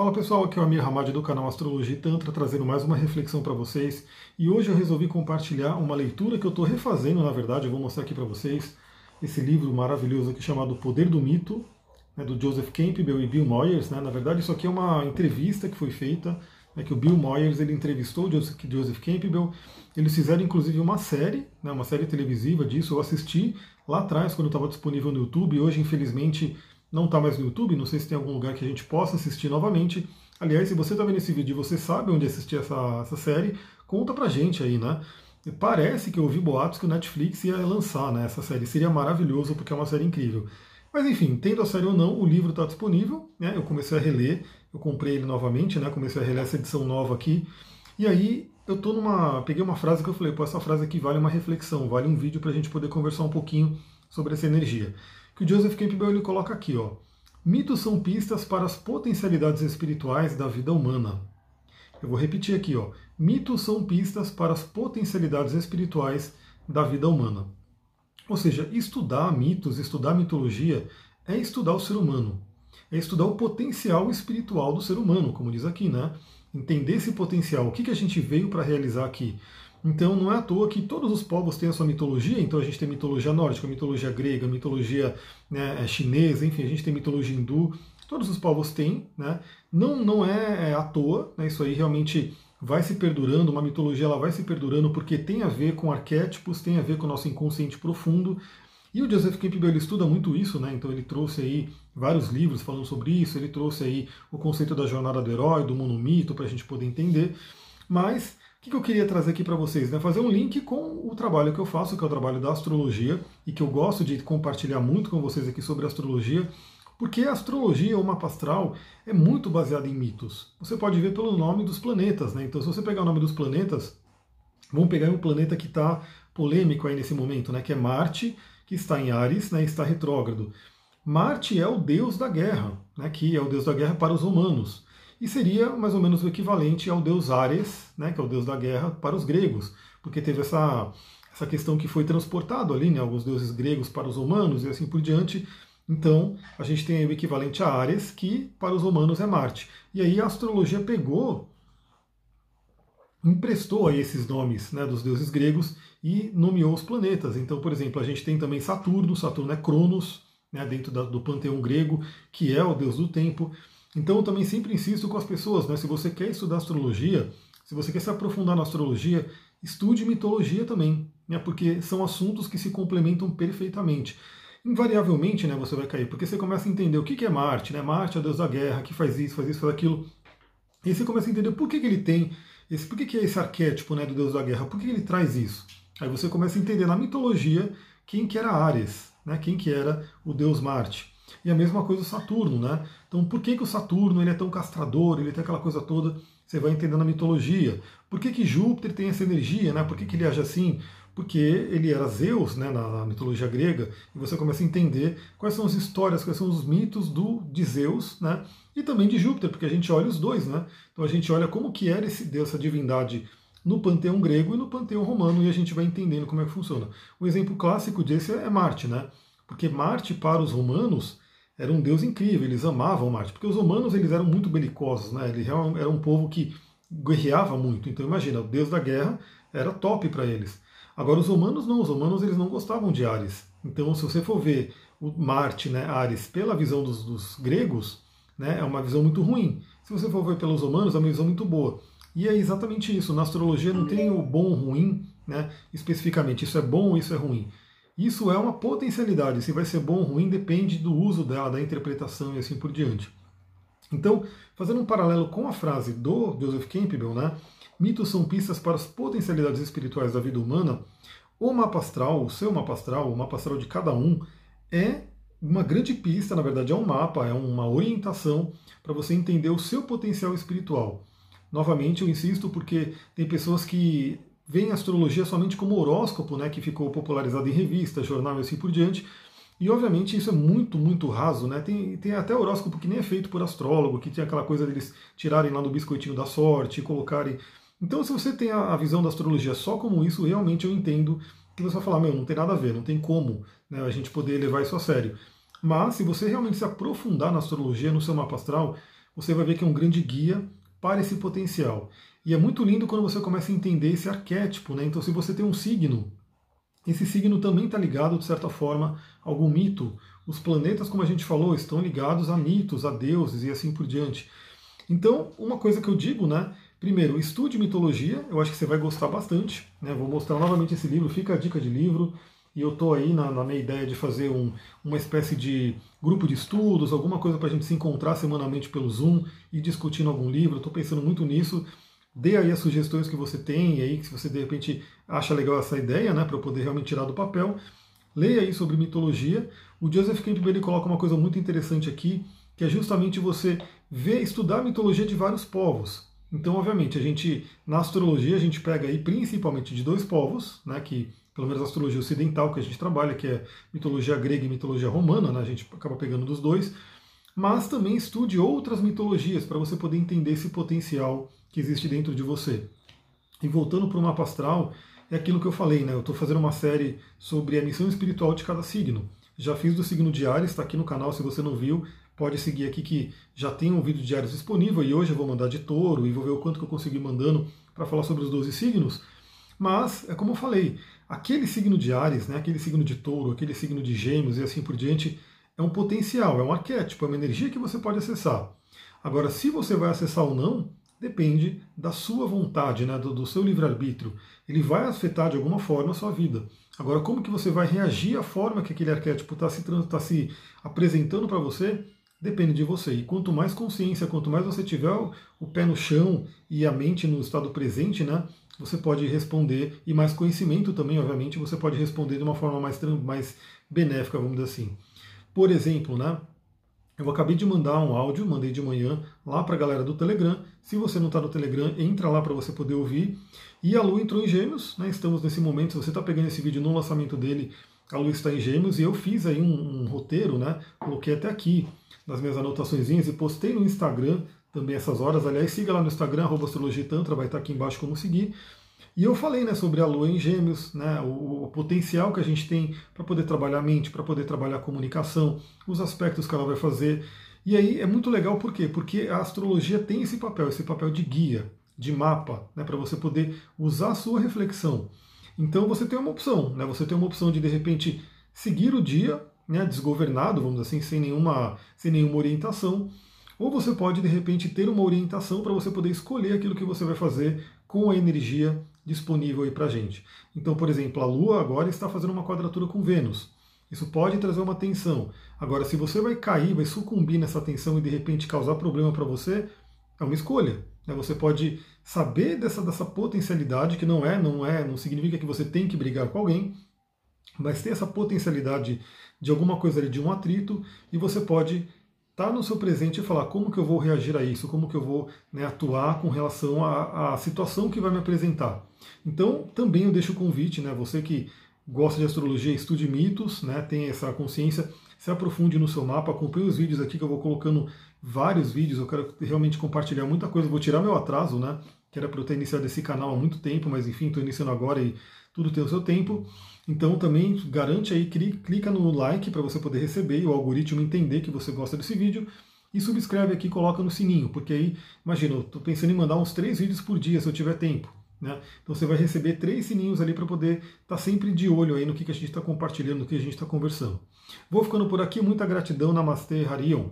Fala pessoal, aqui é o Amir Hamad do canal Astrologia e Tantra, trazendo mais uma reflexão para vocês. E hoje eu resolvi compartilhar uma leitura que eu estou refazendo, na verdade, eu vou mostrar aqui para vocês esse livro maravilhoso aqui chamado Poder do Mito, né, do Joseph Campbell e Bill Moyers. Né? Na verdade, isso aqui é uma entrevista que foi feita, né, que o Bill Moyers ele entrevistou o Joseph, Campbell. Eles fizeram inclusive uma série, né, uma série televisiva disso. Eu assisti lá atrás, quando estava disponível no YouTube. Hoje, infelizmente, não está mais no YouTube, não sei se tem algum lugar que a gente possa assistir novamente. Aliás, se você está vendo esse vídeo e você sabe onde assistir essa, essa série, conta pra gente aí, né? Parece que eu ouvi boatos que o Netflix ia lançar né, essa série. Seria maravilhoso, porque é uma série incrível. Mas enfim, tendo a série ou não, o livro está disponível. Né, eu comecei a reler, eu comprei ele novamente, né, comecei a reler essa edição nova aqui. E aí eu tô numa. Peguei uma frase que eu falei, pô, essa frase aqui vale uma reflexão, vale um vídeo para a gente poder conversar um pouquinho sobre essa energia que o Joseph Campbell ele coloca aqui, ó. Mitos são pistas para as potencialidades espirituais da vida humana. Eu vou repetir aqui, ó. Mitos são pistas para as potencialidades espirituais da vida humana. Ou seja, estudar mitos, estudar mitologia é estudar o ser humano. É estudar o potencial espiritual do ser humano, como diz aqui, né? Entender esse potencial, o que, que a gente veio para realizar aqui. Então não é à toa que todos os povos têm a sua mitologia, então a gente tem mitologia nórdica, mitologia grega, mitologia né, é, chinesa, enfim, a gente tem mitologia hindu, todos os povos têm, né? Não, não é, é à toa, né? isso aí realmente vai se perdurando, uma mitologia ela vai se perdurando porque tem a ver com arquétipos, tem a ver com o nosso inconsciente profundo. E o Joseph Campbell ele estuda muito isso, né? Então ele trouxe aí vários livros falando sobre isso, ele trouxe aí o conceito da jornada do herói, do monomito, para a gente poder entender. Mas o que eu queria trazer aqui para vocês? Né? Fazer um link com o trabalho que eu faço, que é o trabalho da astrologia, e que eu gosto de compartilhar muito com vocês aqui sobre astrologia, porque a astrologia, o mapa astral, é muito baseada em mitos. Você pode ver pelo nome dos planetas, né? Então, se você pegar o nome dos planetas, vamos pegar um planeta que está polêmico aí nesse momento, né? Que é Marte, que está em Ares, né? Está retrógrado. Marte é o deus da guerra, né? Que é o deus da guerra para os humanos e seria mais ou menos o equivalente ao deus Ares, né, que é o deus da guerra, para os gregos, porque teve essa, essa questão que foi transportado ali, né, alguns deuses gregos para os romanos e assim por diante. Então, a gente tem o equivalente a Ares, que para os romanos é Marte. E aí a astrologia pegou, emprestou aí esses nomes né, dos deuses gregos e nomeou os planetas. Então, por exemplo, a gente tem também Saturno, Saturno é Cronos, né, dentro da, do panteão grego, que é o deus do tempo. Então eu também sempre insisto com as pessoas, né? Se você quer estudar astrologia, se você quer se aprofundar na astrologia, estude mitologia também, né? Porque são assuntos que se complementam perfeitamente. Invariavelmente, né, você vai cair, porque você começa a entender o que é Marte, né? Marte é o deus da guerra, que faz isso, faz isso, faz aquilo. E você começa a entender por que, que ele tem esse, por que, que é esse arquétipo né, do deus da guerra, por que, que ele traz isso. Aí você começa a entender na mitologia quem que era Ares, né, quem que era o deus Marte. E a mesma coisa o Saturno, né? Então, por que, que o Saturno ele é tão castrador, ele tem aquela coisa toda? Você vai entendendo a mitologia. Por que, que Júpiter tem essa energia, né? Por que, que ele age assim? Porque ele era Zeus, né, na, na, mitologia grega, e você começa a entender quais são as histórias, quais são os mitos do, de Zeus, né? E também de Júpiter, porque a gente olha os dois, né? Então a gente olha como que era esse Deus, essa divindade no panteão grego e no panteão romano, e a gente vai entendendo como é que funciona. Um exemplo clássico desse é Marte, né? Porque Marte, para os romanos, era um deus incrível, eles amavam Marte, porque os romanos eles eram muito belicosos, né? Eles eram um povo que guerreava muito. Então imagina, o deus da guerra era top para eles. Agora os romanos não, os romanos eles não gostavam de Ares. Então se você for ver o Marte, né, Ares, pela visão dos, dos gregos, né, é uma visão muito ruim. Se você for ver pelos romanos, é uma visão muito boa. E é exatamente isso. Na astrologia não tem o bom ou ruim, né, especificamente. Isso é bom isso é ruim. Isso é uma potencialidade. Se vai ser bom ou ruim depende do uso dela, da interpretação e assim por diante. Então, fazendo um paralelo com a frase do Joseph Campbell, né? Mitos são pistas para as potencialidades espirituais da vida humana. O mapa astral, o seu mapa astral, o mapa astral de cada um, é uma grande pista, na verdade é um mapa, é uma orientação para você entender o seu potencial espiritual. Novamente, eu insisto porque tem pessoas que vem a astrologia somente como horóscopo, né, que ficou popularizado em revista, jornal e assim por diante. E obviamente isso é muito, muito raso, né? Tem, tem até horóscopo que nem é feito por astrólogo, que tem aquela coisa deles tirarem lá do biscoitinho da sorte e colocarem. Então, se você tem a, a visão da astrologia só como isso, realmente eu entendo que você vai falar, meu, não tem nada a ver, não tem como né, a gente poder levar isso a sério. Mas se você realmente se aprofundar na astrologia, no seu mapa astral, você vai ver que é um grande guia para esse potencial. E é muito lindo quando você começa a entender esse arquétipo, né? Então, se você tem um signo, esse signo também está ligado, de certa forma, a algum mito. Os planetas, como a gente falou, estão ligados a mitos, a deuses e assim por diante. Então, uma coisa que eu digo, né? Primeiro, estude mitologia, eu acho que você vai gostar bastante. Né? Vou mostrar novamente esse livro, fica a dica de livro. E eu estou aí na, na, minha ideia de fazer um, uma espécie de grupo de estudos, alguma coisa para a gente se encontrar semanalmente pelo Zoom e discutindo algum livro. Estou pensando muito nisso. Dê aí as sugestões que você tem, aí se você de repente acha legal essa ideia, né, para eu poder realmente tirar do papel. Leia aí sobre mitologia. O Joseph Campbell ele coloca uma coisa muito interessante aqui, que é justamente você ver, estudar a mitologia de vários povos. Então, obviamente, a gente na astrologia a gente pega aí principalmente de dois povos, né, que pelo menos a astrologia ocidental que a gente trabalha, que é mitologia grega e mitologia romana, né, a gente acaba pegando dos dois, mas também estude outras mitologias para você poder entender esse potencial que existe dentro de você. E voltando para o mapa astral, é aquilo que eu falei, né? Eu estou fazendo uma série sobre a missão espiritual de cada signo. Já fiz do signo diário, está aqui no canal se você não viu pode seguir aqui que já tem um vídeo diário disponível e hoje eu vou mandar de touro e vou ver o quanto que eu consegui mandando para falar sobre os 12 signos. Mas, é como eu falei, aquele signo de Ares, né, aquele signo de touro, aquele signo de gêmeos e assim por diante, é um potencial, é um arquétipo, é uma energia que você pode acessar. Agora, se você vai acessar ou não, depende da sua vontade, né, do, do seu livre-arbítrio. Ele vai afetar de alguma forma a sua vida. Agora, como que você vai reagir à forma que aquele arquétipo está se, tá se apresentando para você, depende de você. E quanto mais consciência, quanto mais você tiver o pé no chão e a mente no estado presente, né, você pode responder, e mais conhecimento também, obviamente, você pode responder de uma forma mais, mais benéfica, vamos dizer assim. Por exemplo, né, eu acabei de mandar um áudio, mandei de manhã lá para a galera do Telegram. Se você não está no Telegram, entra lá para você poder ouvir. E a Lu entrou em Gêmeos, né? Estamos nesse momento. Se você está pegando esse vídeo no lançamento dele, a Lu está em Gêmeos e eu fiz aí um, um roteiro, né? Coloquei até aqui nas minhas anotações e postei no Instagram também essas horas. Aliás, siga lá no Instagram, Astrologia Tantra, vai estar aqui embaixo como seguir. E eu falei né, sobre a Lua em Gêmeos, né, o, o potencial que a gente tem para poder trabalhar a mente, para poder trabalhar a comunicação, os aspectos que ela vai fazer. E aí é muito legal por quê? Porque a astrologia tem esse papel, esse papel de guia, de mapa, né, para você poder usar a sua reflexão. Então você tem uma opção, né, você tem uma opção de de repente seguir o dia né, desgovernado, vamos assim, sem nenhuma, sem nenhuma orientação, ou você pode de repente ter uma orientação para você poder escolher aquilo que você vai fazer com a energia disponível aí para gente. Então, por exemplo, a Lua agora está fazendo uma quadratura com Vênus. Isso pode trazer uma tensão. Agora, se você vai cair, vai sucumbir nessa tensão e de repente causar problema para você, é uma escolha. Né? Você pode saber dessa, dessa potencialidade que não é, não é, não significa que você tem que brigar com alguém, mas ter essa potencialidade de alguma coisa ali, de um atrito, e você pode estar tá no seu presente e falar como que eu vou reagir a isso, como que eu vou né, atuar com relação à, à, situação que vai me apresentar. Então, também eu deixo o convite, né, você que gosta de astrologia, estude mitos, né, tem essa consciência, se aprofunde no seu mapa, acompanhe os vídeos aqui que eu vou colocando vários vídeos, eu quero realmente compartilhar muita coisa, vou tirar meu atraso, né, que era para eu ter iniciado esse canal há muito tempo, mas enfim, estou iniciando agora e tudo tem o seu tempo. Então também garante aí, clica no like para você poder receber e o algoritmo entender que você gosta desse vídeo. E subscreve aqui, coloca no sininho, porque aí, imagina, eu estou pensando em mandar uns três vídeos por dia se eu tiver tempo. Né? Então você vai receber três sininhos ali para poder estar tá sempre de olho aí no que, que a gente está compartilhando, no que a gente está conversando. Vou ficando por aqui, muita gratidão, Namastê, Harion.